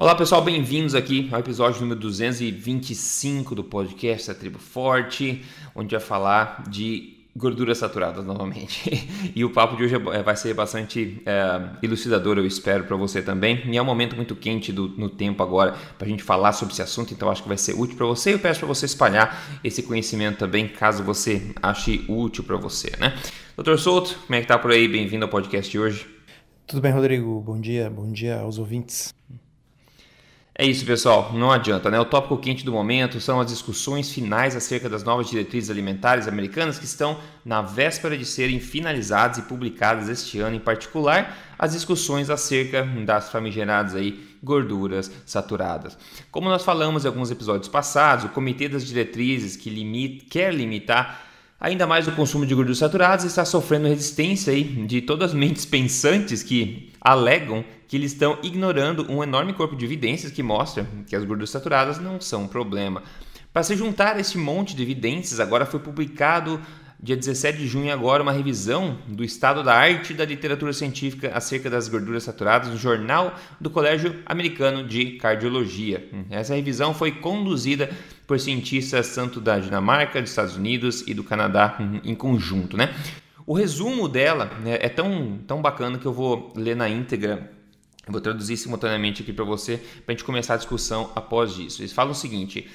Olá pessoal, bem-vindos aqui ao episódio número 225 do podcast da Tribo Forte, onde vai falar de gorduras saturadas novamente. e o papo de hoje é, vai ser bastante é, elucidador, eu espero, para você também. E é um momento muito quente do, no tempo agora para a gente falar sobre esse assunto, então acho que vai ser útil para você. Eu peço para você espalhar esse conhecimento também, caso você ache útil para você, né? Doutor Souto, como é que tá por aí? Bem-vindo ao podcast de hoje. Tudo bem, Rodrigo? Bom dia, bom dia aos ouvintes. É isso, pessoal. Não adianta, né? O tópico quente do momento são as discussões finais acerca das novas diretrizes alimentares americanas que estão na véspera de serem finalizadas e publicadas este ano, em particular as discussões acerca das famigeradas aí gorduras saturadas. Como nós falamos em alguns episódios passados, o Comitê das Diretrizes que limita, quer limitar ainda mais o consumo de gorduras saturadas está sofrendo resistência aí de todas as mentes pensantes que alegam que eles estão ignorando um enorme corpo de evidências que mostra que as gorduras saturadas não são um problema. Para se juntar a esse monte de evidências, agora foi publicado dia 17 de junho agora uma revisão do estado da arte da literatura científica acerca das gorduras saturadas no jornal do Colégio Americano de Cardiologia. Essa revisão foi conduzida por cientistas tanto da Dinamarca, dos Estados Unidos e do Canadá em conjunto, né? O resumo dela né, é tão, tão bacana que eu vou ler na íntegra vou traduzir simultaneamente aqui para você, para a gente começar a discussão após isso. Eles falam o seguinte: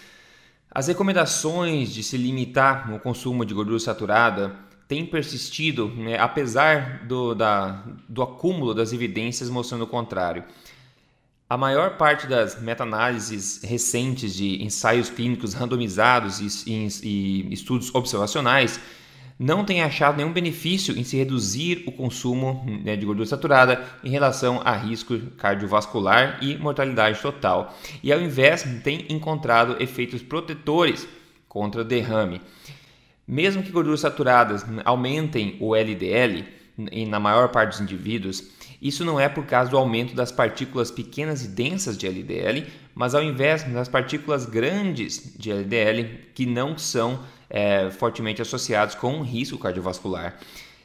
as recomendações de se limitar o consumo de gordura saturada têm persistido, né, apesar do, da, do acúmulo das evidências mostrando o contrário. A maior parte das meta-análises recentes de ensaios clínicos randomizados e, e, e estudos observacionais não tem achado nenhum benefício em se reduzir o consumo né, de gordura saturada em relação a risco cardiovascular e mortalidade total. E ao invés, tem encontrado efeitos protetores contra derrame. Mesmo que gorduras saturadas aumentem o LDL, na maior parte dos indivíduos, isso não é por causa do aumento das partículas pequenas e densas de LDL, mas ao invés das partículas grandes de LDL que não são é, fortemente associados com um risco cardiovascular.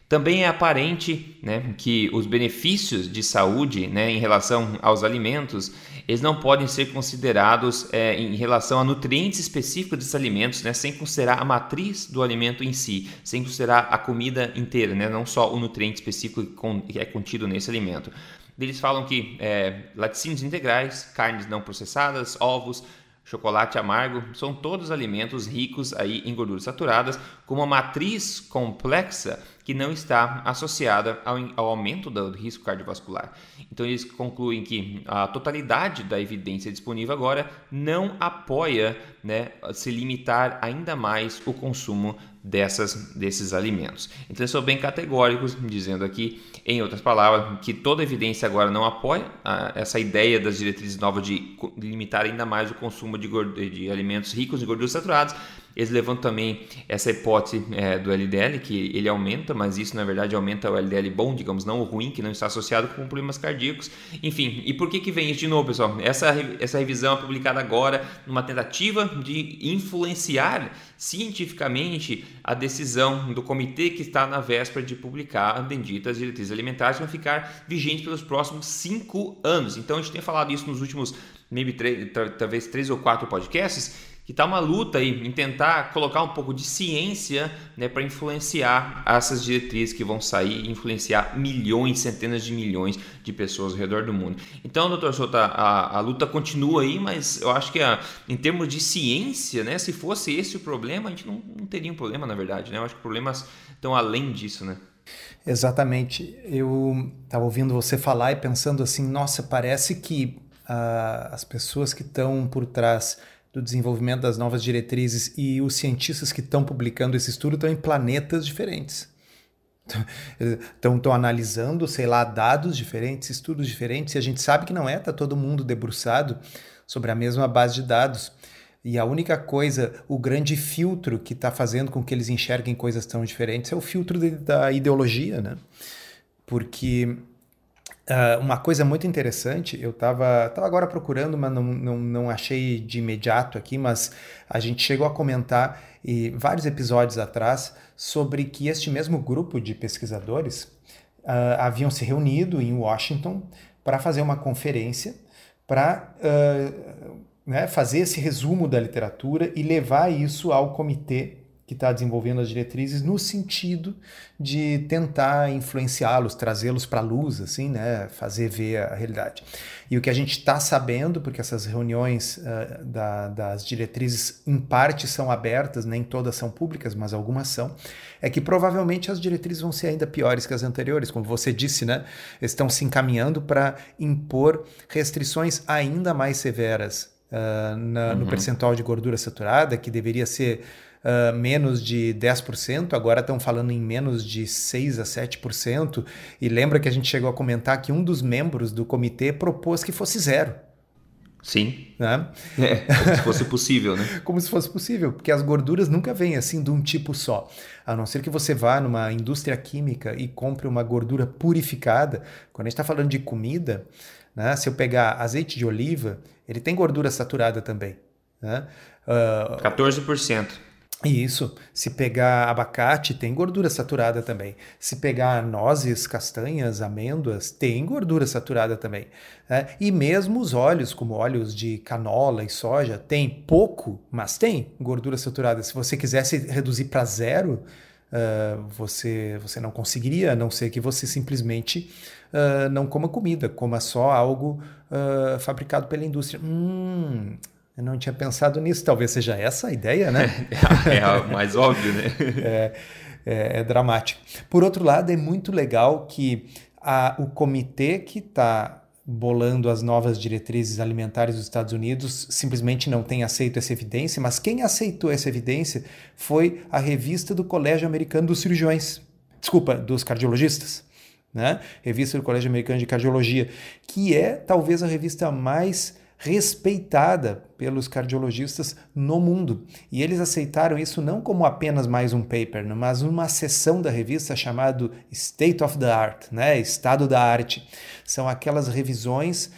Também é aparente né, que os benefícios de saúde né, em relação aos alimentos eles não podem ser considerados é, em relação a nutrientes específicos desses alimentos, né, sem considerar a matriz do alimento em si, sem considerar a comida inteira, né, não só o nutriente específico que é contido nesse alimento. Eles falam que é, laticínios integrais, carnes não processadas, ovos, chocolate amargo, são todos alimentos ricos aí em gorduras saturadas, com uma matriz complexa que não está associada ao, ao, aumento do risco cardiovascular. Então eles concluem que a totalidade da evidência disponível agora não apoia né, se limitar ainda mais o consumo dessas, desses alimentos. Então eles são bem categóricos, dizendo aqui, em outras palavras, que toda evidência agora não apoia a, essa ideia das diretrizes novas de limitar ainda mais o consumo de, de alimentos ricos em gorduras saturadas, eles levantam também essa hipótese é, do LDL, que ele aumenta, mas isso na verdade aumenta o LDL bom, digamos, não o ruim, que não está associado com problemas cardíacos. Enfim, e por que, que vem isso de novo, pessoal? Essa, essa revisão é publicada agora numa tentativa de influenciar cientificamente a decisão do comitê que está na véspera de publicar as benditas diretrizes alimentares que vão ficar vigentes pelos próximos cinco anos. Então a gente tem falado isso nos últimos, maybe, talvez três ou quatro podcasts que está uma luta aí em tentar colocar um pouco de ciência né, para influenciar essas diretrizes que vão sair e influenciar milhões, centenas de milhões de pessoas ao redor do mundo. Então, doutor Souto, a, a luta continua aí, mas eu acho que a, em termos de ciência, né, se fosse esse o problema, a gente não, não teria um problema, na verdade. Né? Eu acho que problemas estão além disso, né? Exatamente. Eu estava ouvindo você falar e pensando assim, nossa, parece que uh, as pessoas que estão por trás do desenvolvimento das novas diretrizes e os cientistas que estão publicando esse estudo estão em planetas diferentes. Estão, estão analisando, sei lá, dados diferentes, estudos diferentes, e a gente sabe que não é, está todo mundo debruçado sobre a mesma base de dados. E a única coisa, o grande filtro que está fazendo com que eles enxerguem coisas tão diferentes é o filtro de, da ideologia, né? Porque Uh, uma coisa muito interessante, eu estava tava agora procurando, mas não, não, não achei de imediato aqui, mas a gente chegou a comentar e, vários episódios atrás sobre que este mesmo grupo de pesquisadores uh, haviam se reunido em Washington para fazer uma conferência para uh, né, fazer esse resumo da literatura e levar isso ao comitê que está desenvolvendo as diretrizes no sentido de tentar influenciá-los, trazê-los para a luz, assim, né, fazer ver a realidade. E o que a gente está sabendo, porque essas reuniões uh, da, das diretrizes em parte são abertas, nem todas são públicas, mas algumas são, é que provavelmente as diretrizes vão ser ainda piores que as anteriores, como você disse, né, estão se encaminhando para impor restrições ainda mais severas uh, na, uhum. no percentual de gordura saturada, que deveria ser uh, menos de 10%, agora estão falando em menos de 6 a 7%. E lembra que a gente chegou a comentar que um dos membros do comitê propôs que fosse zero. Sim. Né? É, como se fosse possível, né? como se fosse possível, porque as gorduras nunca vêm assim de um tipo só. A não ser que você vá numa indústria química e compre uma gordura purificada. Quando a gente está falando de comida, né? se eu pegar azeite de oliva, ele tem gordura saturada também. Né? Uh, 14%. Isso. Se pegar abacate, tem gordura saturada também. Se pegar nozes, castanhas, amêndoas, tem gordura saturada também. Né? E mesmo os óleos, como óleos de canola e soja, tem pouco, mas tem gordura saturada. Se você quisesse reduzir para zero, uh, você, você não conseguiria, a não ser que você simplesmente uh, não coma comida, coma só algo uh, fabricado pela indústria. Hum, eu não tinha pensado nisso. Talvez seja essa a ideia, né? é, é mais óbvio, né? é, é, é, dramático. Por outro lado, é muito legal que a, o comitê que está bolando as novas diretrizes alimentares dos Estados Unidos simplesmente não tem aceito essa evidência, mas quem aceitou essa evidência foi a revista do Colégio Americano dos Cirurgiões. Desculpa, dos cardiologistas. Né? Revista do Colégio Americano de Cardiologia, que é talvez a revista mais respeitada pelos cardiologistas no mundo. E eles aceitaram isso não como apenas mais um paper, né, mas uma seção da revista chamada State of the Art, né? Estado da Arte. São aquelas revisões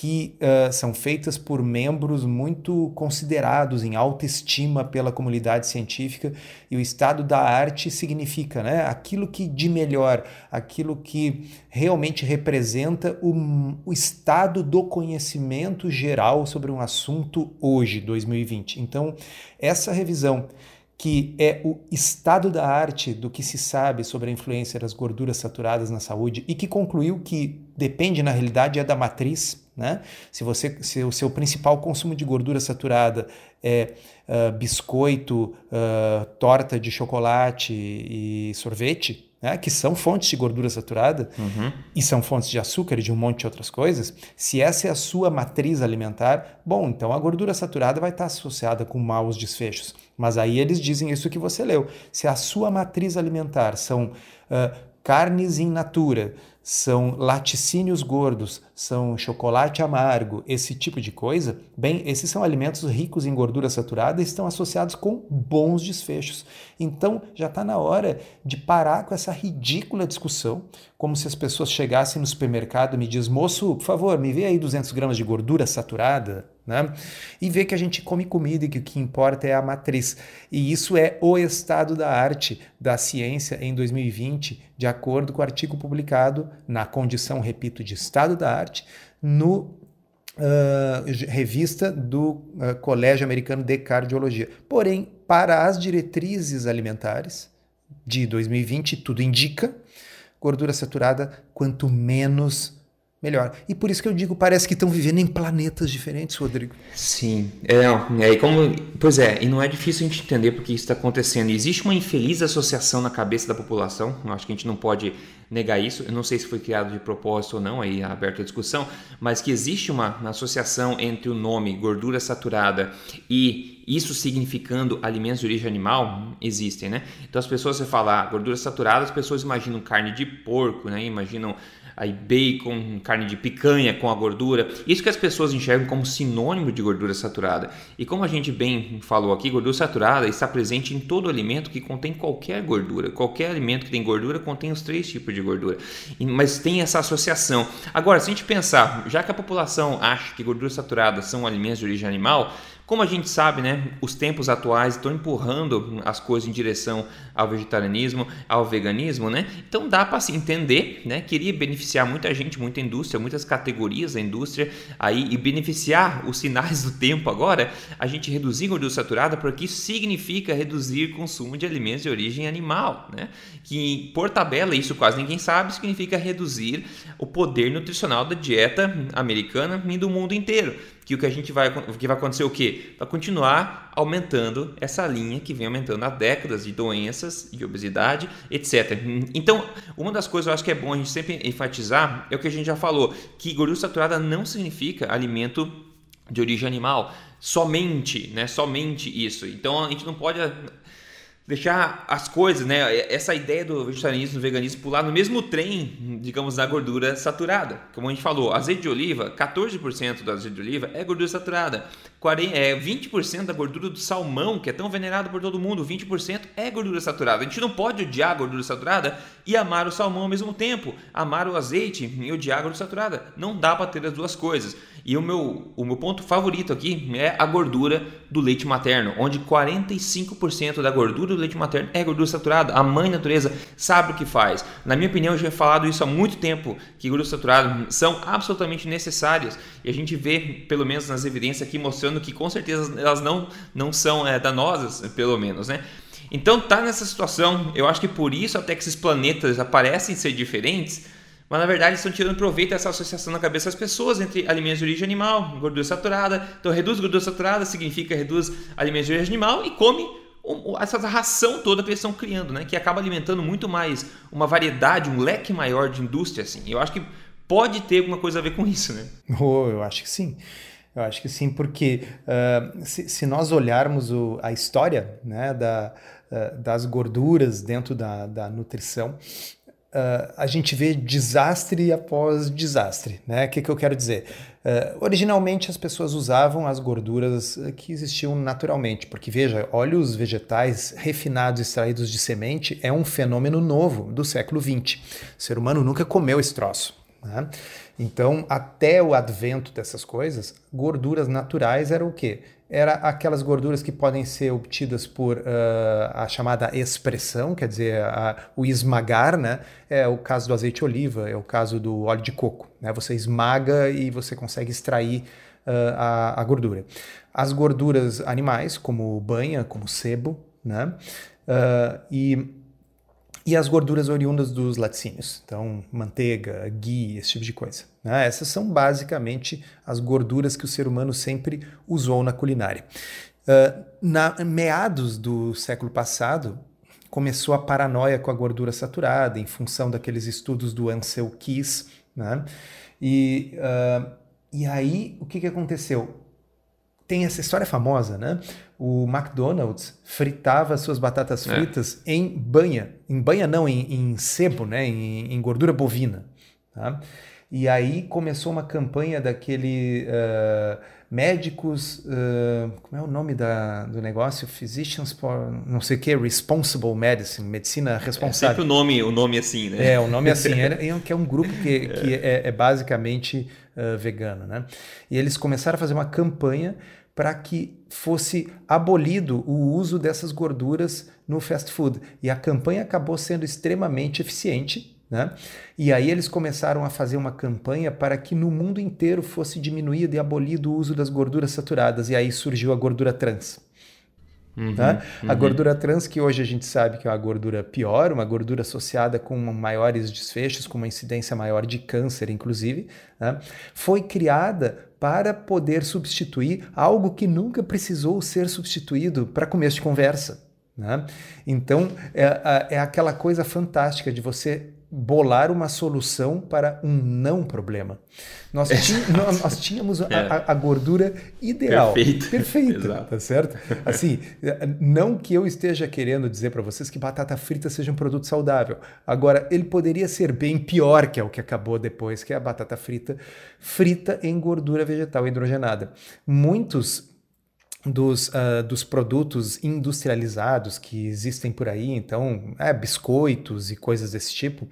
que uh, são feitas por membros muito considerados em alta estima pela comunidade científica e o estado da arte significa né, aquilo que de melhor, aquilo que realmente representa o, o estado do conhecimento geral sobre um assunto hoje, 2020. Então, essa revisão que é o estado da arte do que se sabe sobre a influência das gorduras saturadas na saúde e que concluiu que depende na realidade é da matriz, né? Se você se o seu principal consumo de gordura saturada é uh, biscoito, uh, torta de chocolate e sorvete, né, que são fontes de gordura saturada uhum. e são fontes de açúcar e de um monte de outras coisas, se essa é a sua matriz alimentar, bom, então a gordura saturada vai estar associada com maus desfechos. Mas aí eles dizem isso que você leu. Se a sua matriz alimentar são uh, carnes in natura, são laticínios gordos, são chocolate amargo, esse tipo de coisa, bem, esses são alimentos ricos em gordura saturada e estão associados com bons desfechos. Então, já está na hora de parar com essa ridícula discussão, como se as pessoas chegassem no supermercado e me diz, moço, por favor, me vê aí 200 gramas de gordura saturada, né? E ver que a gente come comida e que o que importa é a matriz. E isso é o estado da arte da ciência em 2020, de acordo com o artigo publicado na condição, repito, de estado da arte, no Uh, revista do uh, Colégio Americano de Cardiologia. Porém, para as diretrizes alimentares de 2020, tudo indica gordura saturada, quanto menos melhor. E por isso que eu digo, parece que estão vivendo em planetas diferentes, Rodrigo. Sim, é, é como, pois é, e não é difícil a gente entender porque isso está acontecendo. Existe uma infeliz associação na cabeça da população, eu acho que a gente não pode negar isso, eu não sei se foi criado de propósito ou não, aí é aberta a discussão, mas que existe uma, uma associação entre o nome gordura saturada e isso significando alimentos de origem animal, existem, né? Então as pessoas, você falar ah, gordura saturada, as pessoas imaginam carne de porco, né? Imaginam aí bacon, carne de picanha com a gordura. Isso que as pessoas enxergam como sinônimo de gordura saturada. E como a gente bem falou aqui, gordura saturada está presente em todo alimento que contém qualquer gordura. Qualquer alimento que tem gordura contém os três tipos de gordura. Mas tem essa associação. Agora, se a gente pensar, já que a população acha que gordura saturada são alimentos de origem animal, como a gente sabe, né, os tempos atuais estão empurrando as coisas em direção ao vegetarianismo, ao veganismo, né? Então dá para se entender, né, que iria beneficiar beneficiar muita gente, muita indústria, muitas categorias da indústria aí e beneficiar os sinais do tempo agora, a gente reduzir gordura saturada, porque isso significa reduzir o consumo de alimentos de origem animal, né? Que por tabela, isso quase ninguém sabe, significa reduzir o poder nutricional da dieta americana e do mundo inteiro que o que a gente vai, que vai acontecer o quê? Vai continuar aumentando essa linha que vem aumentando há décadas de doenças, de obesidade, etc. Então, uma das coisas eu acho que é bom a gente sempre enfatizar é o que a gente já falou, que gordura saturada não significa alimento de origem animal, somente, né? Somente isso. Então a gente não pode deixar as coisas, né? Essa ideia do vegetarianismo, do veganismo pular no mesmo trem, digamos, da gordura saturada. Como a gente falou, azeite de oliva, 14% do azeite de oliva é gordura saturada. 40, é, 20% da gordura do salmão, que é tão venerado por todo mundo, 20% é gordura saturada. A gente não pode odiar a gordura saturada e amar o salmão ao mesmo tempo. Amar o azeite e odiar a gordura saturada. Não dá para ter as duas coisas. E o meu, o meu ponto favorito aqui é a gordura do leite materno, onde 45% da gordura do leite materno é gordura saturada. A mãe natureza sabe o que faz. Na minha opinião, eu já falado isso há muito tempo, que gorduras saturadas são absolutamente necessárias. E a gente vê, pelo menos nas evidências aqui, mostrando que com certeza elas não, não são é, danosas, pelo menos, né? Então tá nessa situação, eu acho que por isso até que esses planetas aparecem ser diferentes, mas na verdade estão tirando proveito dessa associação na cabeça das pessoas entre alimentos de origem animal, gordura saturada. Então, reduz gordura saturada significa reduz alimentos de origem animal e come essa ração toda que eles estão criando, né? Que acaba alimentando muito mais uma variedade, um leque maior de indústria, assim. Eu acho que pode ter alguma coisa a ver com isso, né? Oh, eu acho que sim. Eu acho que sim, porque uh, se, se, nós olharmos o, a história né, da, uh, das gorduras dentro da, da nutrição, Uh, a gente vê desastre após desastre. Né? O que, que eu quero dizer? Uh, originalmente as pessoas usavam as gorduras que existiam naturalmente, porque veja, óleos vegetais refinados extraídos de semente é um fenômeno novo do século XX. O ser humano nunca comeu esse troço. Né? Então, até o advento dessas coisas, gorduras naturais eram o quê? era aquelas gorduras que podem ser obtidas por uh, a chamada expressão, quer dizer, a, o esmagar, né? É o caso do azeite de oliva, é o caso do óleo de coco, né? Você esmaga e você consegue extrair uh, a, a, gordura. As gorduras animais, como banha, como sebo, né? Uh, e e as gorduras oriundas dos laticínios, então manteiga, ghee, esse tipo de coisa. Né? Essas são basicamente as gorduras que o ser humano sempre usou na culinária. Uh, na meados do século passado, começou a paranoia com a gordura saturada, em função daqueles estudos do Ansel Keys. Né? E, uh, e aí, o que, que aconteceu? tem essa história famosa, né? O McDonald's fritava suas batatas é. fritas é. em banha, em banha não, em, em sebo, né? Em, em, gordura bovina. Tá? E aí começou uma campanha daquele uh, médicos, uh, como é o nome da, do negócio? Physicians for não sei o que, Responsible Medicine, medicina responsável. É sempre o nome, o nome assim, né? É, o nome assim, é, é que é um grupo que, que é, é basicamente uh, vegano, né? E eles começaram a fazer uma campanha para que fosse abolido o uso dessas gorduras no fast food. E a campanha acabou sendo extremamente eficiente. Né? E aí eles começaram a fazer uma campanha para que no mundo inteiro fosse diminuído e abolido o uso das gorduras saturadas. E aí surgiu a gordura trans. Uhum, tá? uhum. A gordura trans, que hoje a gente sabe que é uma gordura pior, uma gordura associada com maiores desfechos, com uma incidência maior de câncer, inclusive, né? foi criada para poder substituir algo que nunca precisou ser substituído para começo de conversa. Né? Então, é, é aquela coisa fantástica de você bolar uma solução para um não problema. Nós, tínhamos, nós tínhamos a, é. a, a, gordura ideal. Perfeito. Perfeita, tá certo? Assim, não que eu esteja querendo dizer para vocês que batata frita seja um produto saudável. Agora, ele poderia ser bem pior, que é o que acabou depois, que é a batata frita frita em gordura vegetal hidrogenada. Muitos dos, uh, dos produtos industrializados que existem por aí, então, é, biscoitos e coisas desse tipo,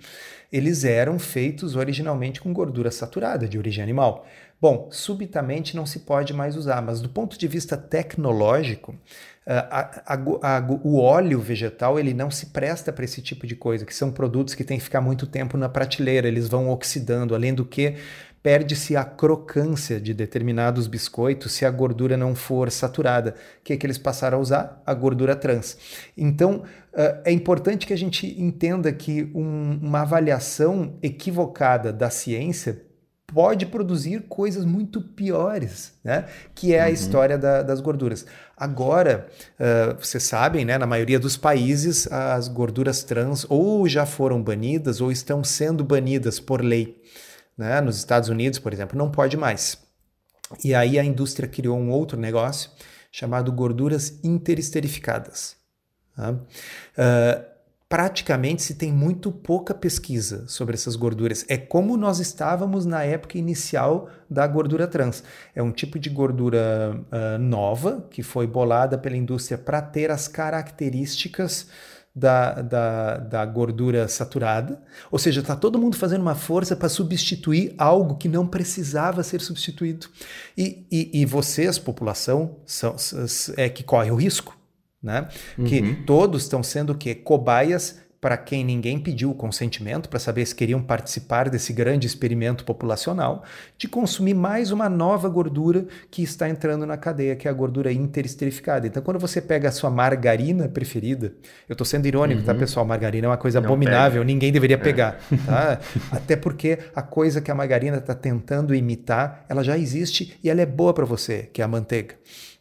eles eram feitos originalmente com gordura saturada de origem animal. Bom, subitamente não se pode mais usar, mas do ponto de vista tecnológico, a, a, a, o óleo vegetal ele não se presta para esse tipo de coisa, que são produtos que têm que ficar muito tempo na prateleira, eles vão oxidando, além do que perde-se a crocância de determinados biscoitos se a gordura não for saturada. O que, é que eles passaram a usar? A gordura trans. Então, é importante que a gente entenda que um, uma avaliação equivocada da ciência pode produzir coisas muito piores, né? Que é a uhum. história da, das gorduras. Agora, uh, vocês sabem, né? Na maioria dos países, as gorduras trans ou já foram banidas ou estão sendo banidas por lei. Né? Nos Estados Unidos, por exemplo, não pode mais. E aí a indústria criou um outro negócio chamado gorduras interesterificadas. Tá? Uh, praticamente se tem muito pouca pesquisa sobre essas gorduras. É como nós estávamos na época inicial da gordura trans. É um tipo de gordura uh, nova que foi bolada pela indústria para ter as características da, da, da gordura saturada, ou seja, está todo mundo fazendo uma força para substituir algo que não precisava ser substituído. E, e, e vocês, população, são, é que corre o risco. Né? Uhum. Que todos estão sendo que cobaias para quem ninguém pediu o consentimento para saber se queriam participar desse grande experimento populacional de consumir mais uma nova gordura que está entrando na cadeia, que é a gordura interesterificada. Então, quando você pega a sua margarina preferida, eu estou sendo irônico, tá, uhum. tá, pessoal? Margarina é uma coisa Não abominável, pega. ninguém deveria é. pegar, tá? Até porque a coisa que a margarina está tentando imitar, ela já existe e ela é boa para você, que é a manteiga.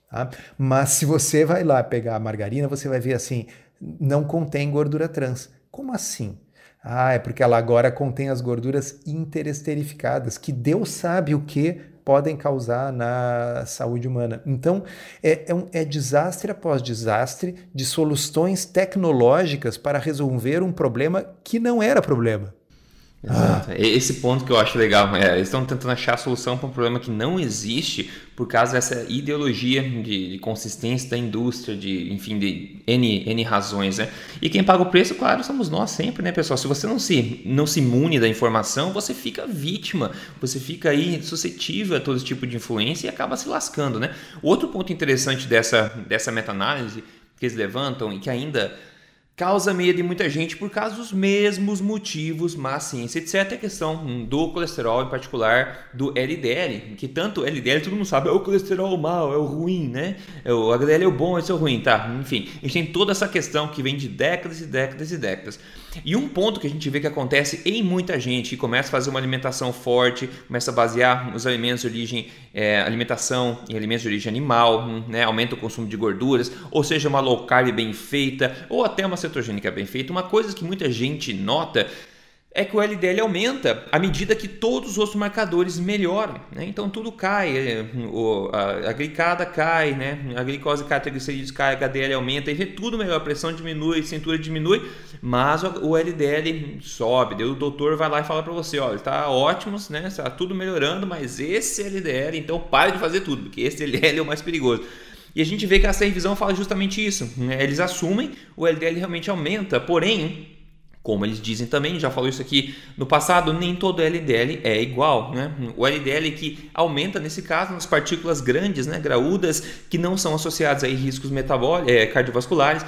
Tá? Mas se você vai lá pegar a margarina, você vai ver assim, não contém gordura trans. Como assim? Ah, é porque ela agora contém as gorduras interesterificadas, que Deus sabe o que podem causar na saúde humana. Então, é, é, um, é desastre após desastre de soluções tecnológicas para resolver um problema que não era problema. Exato. Ah. Esse ponto que eu acho legal, é, eles estão tentando achar a solução para um problema que não existe por causa dessa ideologia de, de, consistência da indústria, de enfim, de N, N razões, né? E quem paga o preço, claro, somos nós sempre, né, pessoal? Se você não se, não se imune da informação, você fica vítima, você fica aí suscetível a todo tipo de influência e acaba se lascando, né? Outro ponto interessante dessa, dessa meta-análise que eles levantam e que ainda causa medo em muita gente por causa dos mesmos motivos, mas ciência, etc. A questão do colesterol, em particular do LDL, que tanto LDL todo mundo sabe, é o colesterol mal, é o ruim, né? É o HDL é o bom, esse é o ruim, tá? Enfim, a gente tem toda essa questão que vem de décadas e décadas e décadas. E um ponto que a gente vê que acontece em muita gente que começa a fazer uma alimentação forte, começa a basear os alimentos de origem, é, alimentação em alimentos de origem animal, né, aumenta o consumo de gorduras, ou seja, uma low carb bem feita, ou até uma cetogênica bem feita. Uma coisa que muita gente nota é que o LDL aumenta à medida que todos os outros marcadores melhoram. Né? Então tudo cai, é, a, glicada cai, né? a glicose cai, a triglicerídeos cai, a HDL aumenta, e tudo melhor, a pressão diminui, a cintura diminui, mas o LDL sobe. Daí o doutor vai lá e fala para você, olha, está ótimo, né? está tudo melhorando, mas esse LDL, então pare de fazer tudo, porque esse LDL é o mais perigoso. E a gente vê que essa revisão fala justamente isso. Né? Eles assumem o LDL realmente aumenta, porém como eles dizem também, já falou isso aqui no passado, nem todo LDL é igual. Né? O LDL que aumenta, nesse caso, nas partículas grandes, né, graúdas, que não são associadas a riscos metabólicos, é, cardiovasculares,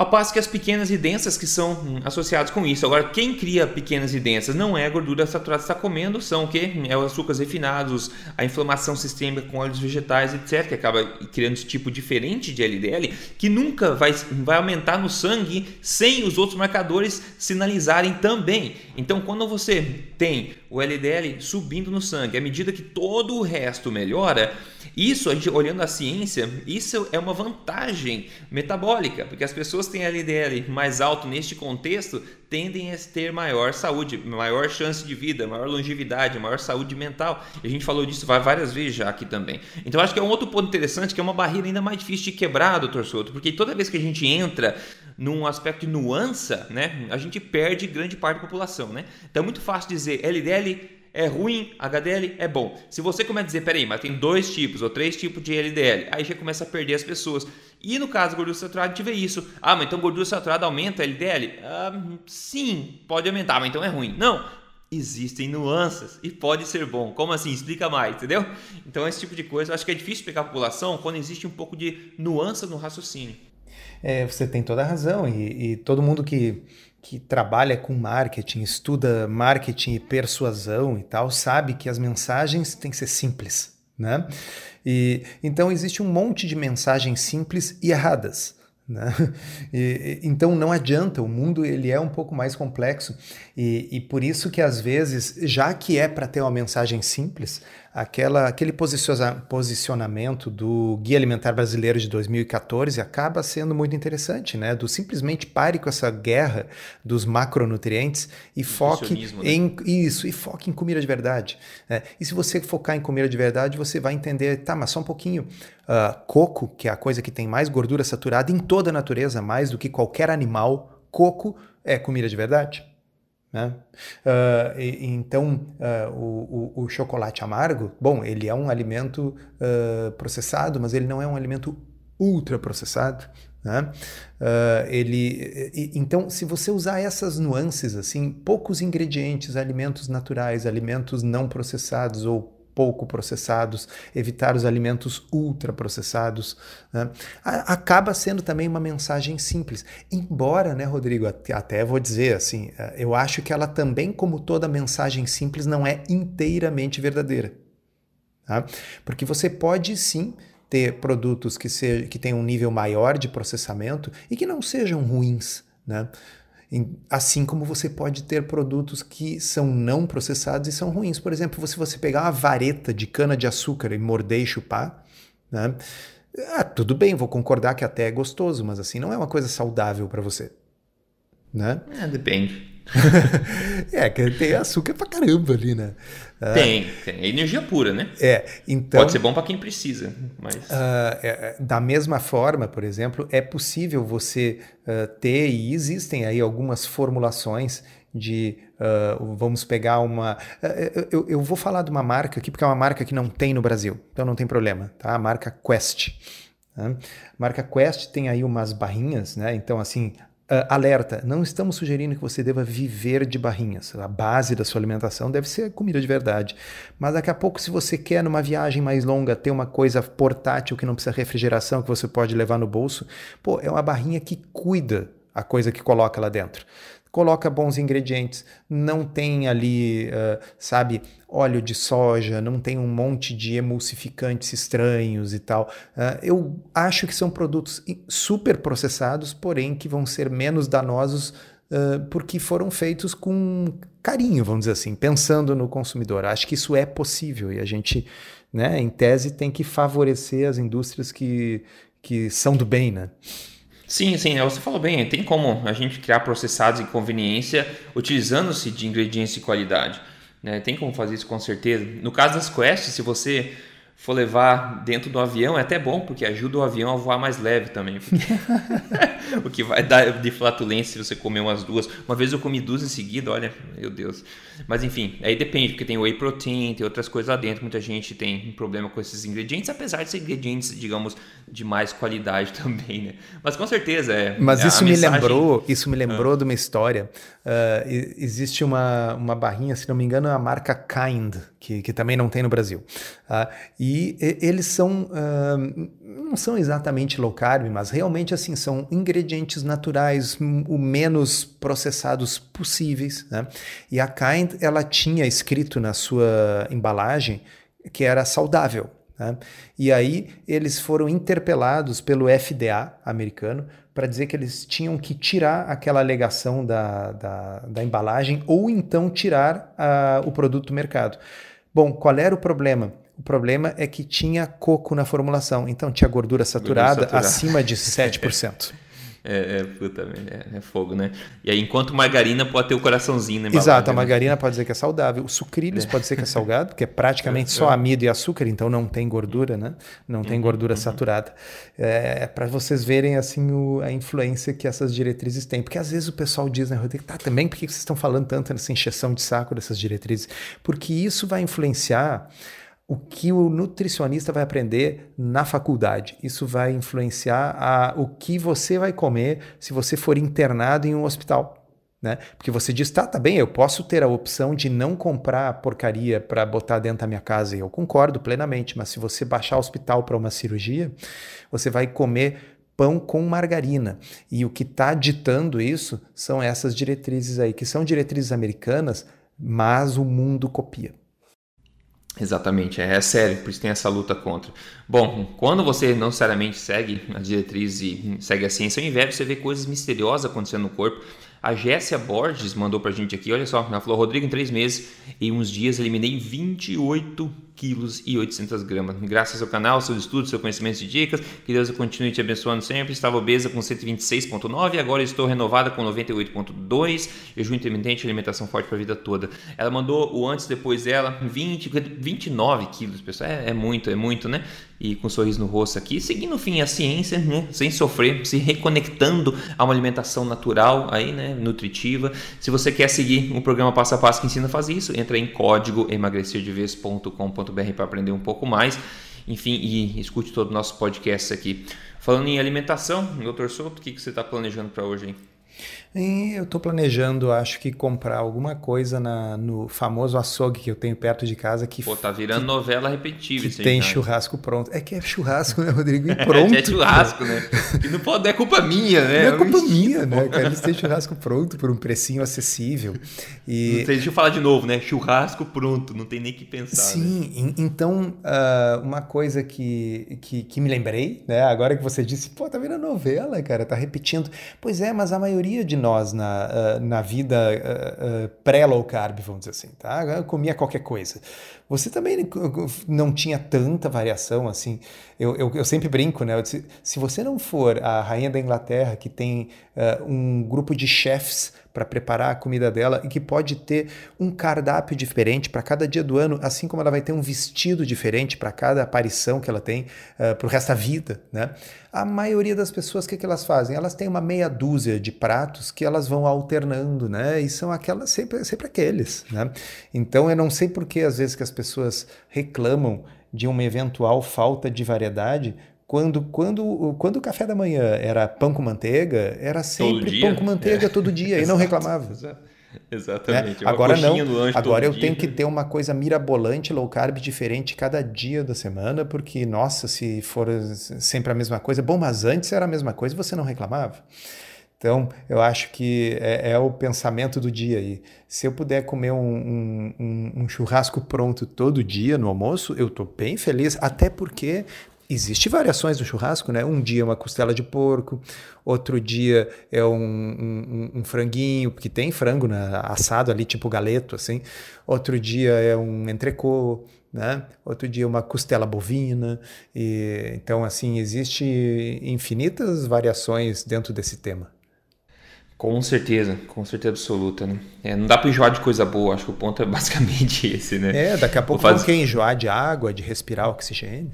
ao passo que as pequenas e densas que são hum, associadas com isso. Agora, quem cria pequenas e densas não é a gordura saturada que está comendo, são o que? É os açúcares refinados, a inflamação sistêmica com óleos vegetais, etc., que acaba criando esse tipo diferente de LDL, que nunca vai, vai aumentar no sangue sem os outros marcadores sinalizarem também. Então, quando você tem o LDL subindo no sangue, à medida que todo o resto melhora, isso, a gente olhando a ciência, isso é uma vantagem metabólica, porque as pessoas têm LDL mais alto neste contexto tendem a ter maior saúde, maior chance de vida, maior longevidade, maior saúde mental. E a gente falou disso várias vezes já aqui também. Então acho que é um outro ponto interessante, que é uma barreira ainda mais difícil de quebrar, doutor Souto, porque toda vez que a gente entra num aspecto de nuança, né, a gente perde grande parte da população, né? Então é muito fácil dizer LDL é ruim, HDL é bom. Se você começa a dizer, peraí, mas tem dois tipos ou três tipos de LDL, aí já começa a perder as pessoas. E no caso da gordura saturada, a gente vê isso. Ah, mas então gordura saturada aumenta LDL? Ah, sim, pode aumentar, mas então é ruim. Não, existem nuances e pode ser bom. Como assim? Explica mais, entendeu? Então, esse tipo de coisa, eu acho que é difícil explicar a população quando existe um pouco de nuance no raciocínio. É, você tem toda a razão, e, e todo mundo que, que trabalha com marketing, estuda marketing e persuasão e tal, sabe que as mensagens têm que ser simples, né? E, então existe um monte de mensagens simples e erradas. Né? E, então não adianta, o mundo ele é um pouco mais complexo e, e por isso que às vezes, já que é para ter uma mensagem simples, aquela, aquele posicionamento do Guia Alimentar Brasileiro de 2014 acaba sendo muito interessante, né? Do simplesmente pare com essa guerra dos macronutrientes e foque né? em isso, e foque em comida de verdade. Né? E se você focar em comida de verdade, você vai entender, tá, mas só um pouquinho. Uh, coco, que é a coisa que tem mais gordura saturada em toda a natureza, mais do que qualquer animal, coco é comida de verdade. Né? Uh, e, então, uh, o, o, o, chocolate amargo, bom, ele é um alimento uh, processado, mas ele não é um alimento ultra processado. Né? ele, e, então, se você usar essas nuances, assim, poucos ingredientes, alimentos naturais, alimentos não processados ou pouco processados, evitar os alimentos ultraprocessados, né? acaba sendo também uma mensagem simples. Embora, né, Rodrigo, até vou dizer assim, eh, eu acho que ela também, como toda mensagem simples, não é inteiramente verdadeira. Tá? Porque você pode sim ter produtos que, se, que tenham um nível maior de processamento e que não sejam ruins. Né? Assim como você pode ter produtos que são não processados e são ruins. Por exemplo, se você pegar uma vareta de cana-de-açúcar e morder e chupar, né? Ah, tudo bem, vou concordar que até é gostoso, mas assim não é uma coisa saudável para você. Né? É, depende. é, que tem açúcar pra caramba ali, né? Uh, tem, tem. É energia pura, né? É, então. Pode ser bom para quem precisa, mas. Uh, é, da mesma forma, por exemplo, é possível você uh, ter, e existem aí algumas formulações de. vamos pegar uma. Eu, eu, vou falar de uma marca aqui, porque é uma marca que não tem no Brasil, então não tem problema, tá? A marca Quest. Né? A marca Quest tem aí umas barrinhas, né? Então, assim, Uh, alerta, não estamos sugerindo que você deva viver de barrinhas. A base da sua alimentação deve ser comida de verdade. Mas daqui a pouco, se você quer, numa viagem mais longa, ter uma coisa portátil que não precisa refrigeração, que você pode levar no bolso, pô, é uma barrinha que cuida a coisa que coloca lá dentro coloca bons ingredientes, não tem ali, uh, sabe, óleo de soja, não tem um monte de emulsificantes estranhos e tal. Uh, eu acho que são produtos super processados, porém que vão ser menos danosos uh, porque foram feitos com carinho, vamos dizer assim, pensando no consumidor. Acho que isso é possível e a gente, né, em tese, tem que favorecer as indústrias que, que são do bem, né? Sim, sim, é, você falou bem, tem como a gente criar processados em conveniência utilizando-se de ingredientes de qualidade. Né? Tem como fazer isso com certeza. No caso das quests, se você for levar dentro do avião é até bom, porque ajuda o avião a voar mais leve também. o que vai dar de flatulência se você comer umas duas. Uma vez eu comi duas em seguida, olha, meu Deus. Mas enfim, aí depende, porque tem whey protein, tem outras coisas lá dentro. Muita gente tem um problema com esses ingredientes, apesar de ser ingredientes, digamos, de mais qualidade também, né? Mas com certeza é. Mas isso me mensagem... lembrou, isso me lembrou ah. de uma história. Uh, existe uma, uma barrinha, se não me engano, a marca Kind, que, que também não tem no Brasil. Uh, e, e eles são. Uh, não são exatamente low carb, mas realmente assim são ingredientes naturais, o menos processados possíveis. Né? E a Kind ela tinha escrito na sua embalagem que era saudável. Né? E aí eles foram interpelados pelo FDA americano para dizer que eles tinham que tirar aquela alegação da, da, da embalagem ou então tirar uh, o produto do mercado. Bom, qual era o problema? O problema é que tinha coco na formulação, então tinha gordura saturada, gordura saturada. acima de 7%. É, é, puta, é, é, fogo, né? E aí, enquanto margarina pode ter o coraçãozinho, né? Exato, a né? margarina pode dizer que é saudável. O sucrilhos é. pode ser que é salgado, porque é praticamente só amido e açúcar, então não tem gordura, né? Não tem uhum, gordura uhum. saturada. É, para vocês verem, assim, o, a influência que essas diretrizes têm. Porque às vezes o pessoal diz, né, Rodrigo, tá, também por que vocês estão falando tanto nessa encheção de saco dessas diretrizes? Porque isso vai influenciar o que o nutricionista vai aprender na faculdade. Isso vai influenciar a, o que você vai comer se você for internado em um hospital. Né? Porque você diz, tá, tá bem, eu posso ter a opção de não comprar porcaria para botar dentro da minha casa, e eu concordo plenamente, mas se você baixar o hospital para uma cirurgia, você vai comer pão com margarina. E o que está ditando isso são essas diretrizes aí, que são diretrizes americanas, mas o mundo copia. Exatamente, é, é, sério, por isso tem essa luta contra. Bom, quando você não necessariamente segue as diretrizes e segue a ciência, ao invés você ver coisas misteriosas acontecendo no corpo, a Jéssica Borges mandou pra gente aqui, olha só, ela falou, Rodrigo, em três meses, em uns dias eliminei 28 quilos e 800 gramas. Graças ao canal, seus estudos, seu conhecimento de dicas, que Deus continue te abençoando sempre. Estava obesa com 126,9 e agora estou renovada com 98,2. Jejum intermitente, alimentação forte para a vida toda. Ela mandou o antes depois dela, 20, 29 quilos, pessoal. É, é muito, é muito, né? E com um sorriso no rosto aqui, seguindo, fim, a ciência, né? Sem sofrer, se reconectando a uma alimentação natural aí, né? Nutritiva. Se você quer seguir um programa passo a passo que ensina a fazer isso, entra em código emagrecerdevez.com.br para aprender um pouco mais. Enfim, e escute todo o nosso podcast aqui. Falando em alimentação, doutor Souto, o que, que você está planejando para hoje? Hein? E eu estou planejando, acho que comprar alguma coisa na, no famoso açougue que eu tenho perto de casa que Pô, tá virando que, novela repetitiva. Que tem churrasco pronto. É que é churrasco, né, Rodrigo? E pronto. é churrasco, né? E não pode, é culpa minha, né? Não é culpa minha, né? Cara, eles têm churrasco pronto por um precinho acessível. E... Tem, deixa eu falar de novo, né? Churrasco pronto, não tem nem que pensar. Sim, né? então uh, uma coisa que, que, que me lembrei, né? Agora que você disse, pô, tá virando novela, cara, tá repetindo. Pois é, mas a maioria de nós na, uh, na vida uh, uh, pré-low carb, vamos dizer assim, tá? Eu comia qualquer coisa. Você também não tinha tanta variação assim. Eu, eu, eu sempre brinco, né? Disse, se você não for a rainha da Inglaterra, que tem um grupo de chefs para preparar a comida dela e que pode ter um cardápio diferente para cada dia do ano, assim como ela vai ter um vestido diferente para cada aparição que ela tem uh, para o resto da vida, né? A maioria das pessoas, o que, que elas fazem? Elas têm uma meia dúzia de pratos que elas vão alternando, né? E são aquelas sempre, sempre aqueles, né? Então eu não sei por que às vezes que as pessoas reclamam de uma eventual falta de variedade, quando, quando, quando o café da manhã era pão com manteiga, era sempre pão com manteiga é. todo dia e não reclamava. Exatamente. É, agora não. Agora eu dia. tenho que ter uma coisa mirabolante, low carb, diferente cada dia da semana, porque, nossa, se for sempre a mesma coisa, bom, mas antes era a mesma coisa e você não reclamava. Então, eu acho que é, é, o pensamento do dia aí. Se eu puder comer um, um, um churrasco pronto todo dia no almoço, eu estou bem feliz, até porque Existe variações no churrasco, né? Um dia é uma costela de porco, outro dia é um, um, um franguinho, porque tem frango né? assado ali, tipo galeto, assim. Outro dia é um entrecô, né? Outro dia é uma costela bovina. E, então, assim, existe infinitas variações dentro desse tema. Com certeza, com certeza absoluta, né? É, não dá para enjoar de coisa boa, acho que o ponto é basicamente esse, né? É, daqui a pouco fazer... não quer enjoar de água, de respirar oxigênio.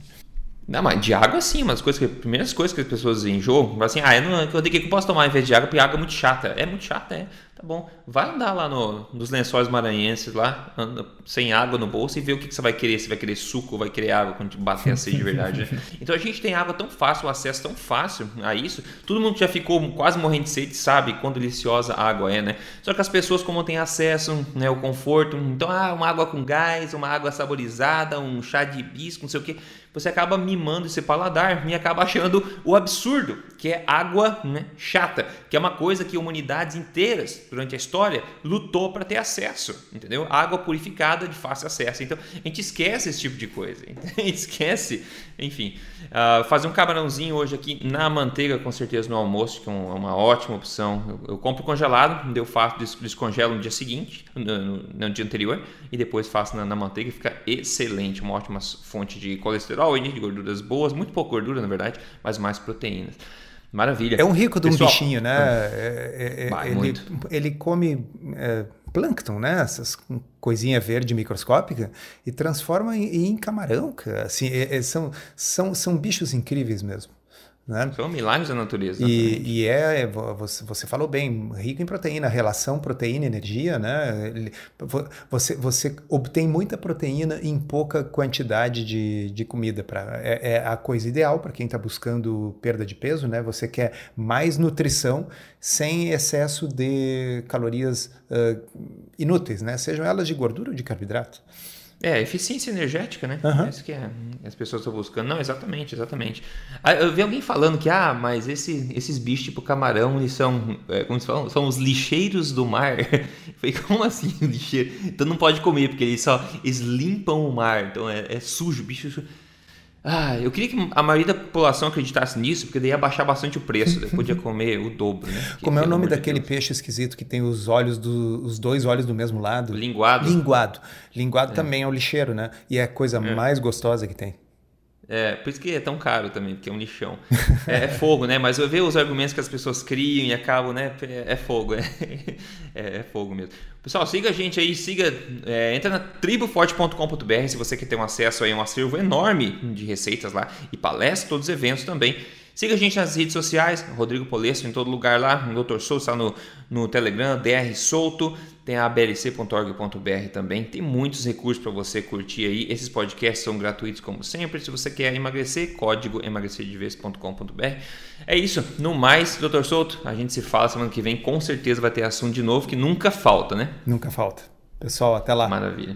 Não, mas de água sim, mas coisas que, primeiras coisas que as pessoas enjoam, assim, ah, eu não, eu que eu posso tomar em vez de água, porque água é muito chata. É muito chata, é. Tá bom. Vai andar lá no, nos lençóis maranhenses, lá, anda, sem água no bolso e ver o que, que você vai querer. Se vai querer suco ou vai querer água quando bater a sede de verdade. Né? Então a gente tem água tão fácil, o acesso tão fácil a isso. Todo mundo já ficou quase morrendo de sede, sabe quão deliciosa a água é, né? Só que as pessoas, como têm acesso, né, o conforto, então, ah, uma água com gás, uma água saborizada, um chá de hibisco, não sei o que você acaba mimando esse paladar e acaba achando o absurdo, que é água né, chata, que é uma coisa que humanidades inteiras durante a história lutou para ter acesso, entendeu? Água purificada de fácil acesso. Então a gente esquece esse tipo de coisa, a gente esquece, enfim. Uh, fazer um camarãozinho hoje aqui na manteiga, com certeza no almoço, que é uma ótima opção. Eu, eu compro congelado, eu faço descongelo no dia seguinte, no, no, no dia anterior, e depois faço na, na manteiga, fica excelente, uma ótima fonte de colesterol e de gorduras boas, muito pouca gordura na verdade, mas mais proteínas. Maravilha. É um rico de um Pessoal, bichinho, né? É, é, é ele, ele, come é, plâncton, né? Essas coisinha verde microscópica e transforma em, em camarão, cara. Assim, é, é, são, são, são bichos incríveis mesmo. Né? São milagres da natureza. E, e, é, você, você falou bem, rico em proteína, relação proteína-energia, né? Você, você obtém muita proteína em pouca quantidade de, de comida. Pra, é, é a coisa ideal para quem está buscando perda de peso, né? Você quer mais nutrição sem excesso de calorias uh, inúteis, né? Sejam elas de gordura ou de carboidrato. É, eficiência energética, né? Uhum. É isso que é, as pessoas estão buscando. Não, exatamente, exatamente. Ah, eu vi alguém falando que, ah, mas esse, esses bichos tipo camarão, eles são, é, como se falam, são os lixeiros do mar. Falei, como assim, lixeiro? Então não pode comer, porque eles só eles limpam o mar. Então é, é sujo, bicho sujo. Ah, eu queria que a maioria da população acreditasse nisso, porque daí ia baixar bastante o preço, daí podia comer o dobro, né? Como é o nome daquele de peixe esquisito que tem os olhos do, os dois olhos do mesmo lado? Linguado. Linguado. Linguado é. também é o lixeiro, né? E é a coisa é. mais gostosa que tem. É, por isso que é tão caro também, porque é um lixão. É, é fogo, né? Mas eu vejo os argumentos que as pessoas criam e acabam, né? É, é fogo, é, é, é, fogo mesmo. Pessoal, siga a gente aí, siga, é, entra na triboforte.com.br se você quer ter um acesso aí a um acervo enorme de receitas lá e palestras, todos os eventos também. Siga a gente nas redes sociais, Rodrigo Polesso em todo lugar lá, o Dr. Souto está no, no Telegram, DR Souto, tem a ablc.org.br também, tem muitos recursos para você curtir aí. Esses podcasts são gratuitos como sempre. Se você quer emagrecer, código emagrecerdevez.com.br. É isso, no mais, Dr. Souto, a gente se fala semana que vem, com certeza vai ter assunto de novo que nunca falta, né? Nunca falta. Pessoal, até lá. Maravilha.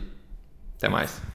Até mais.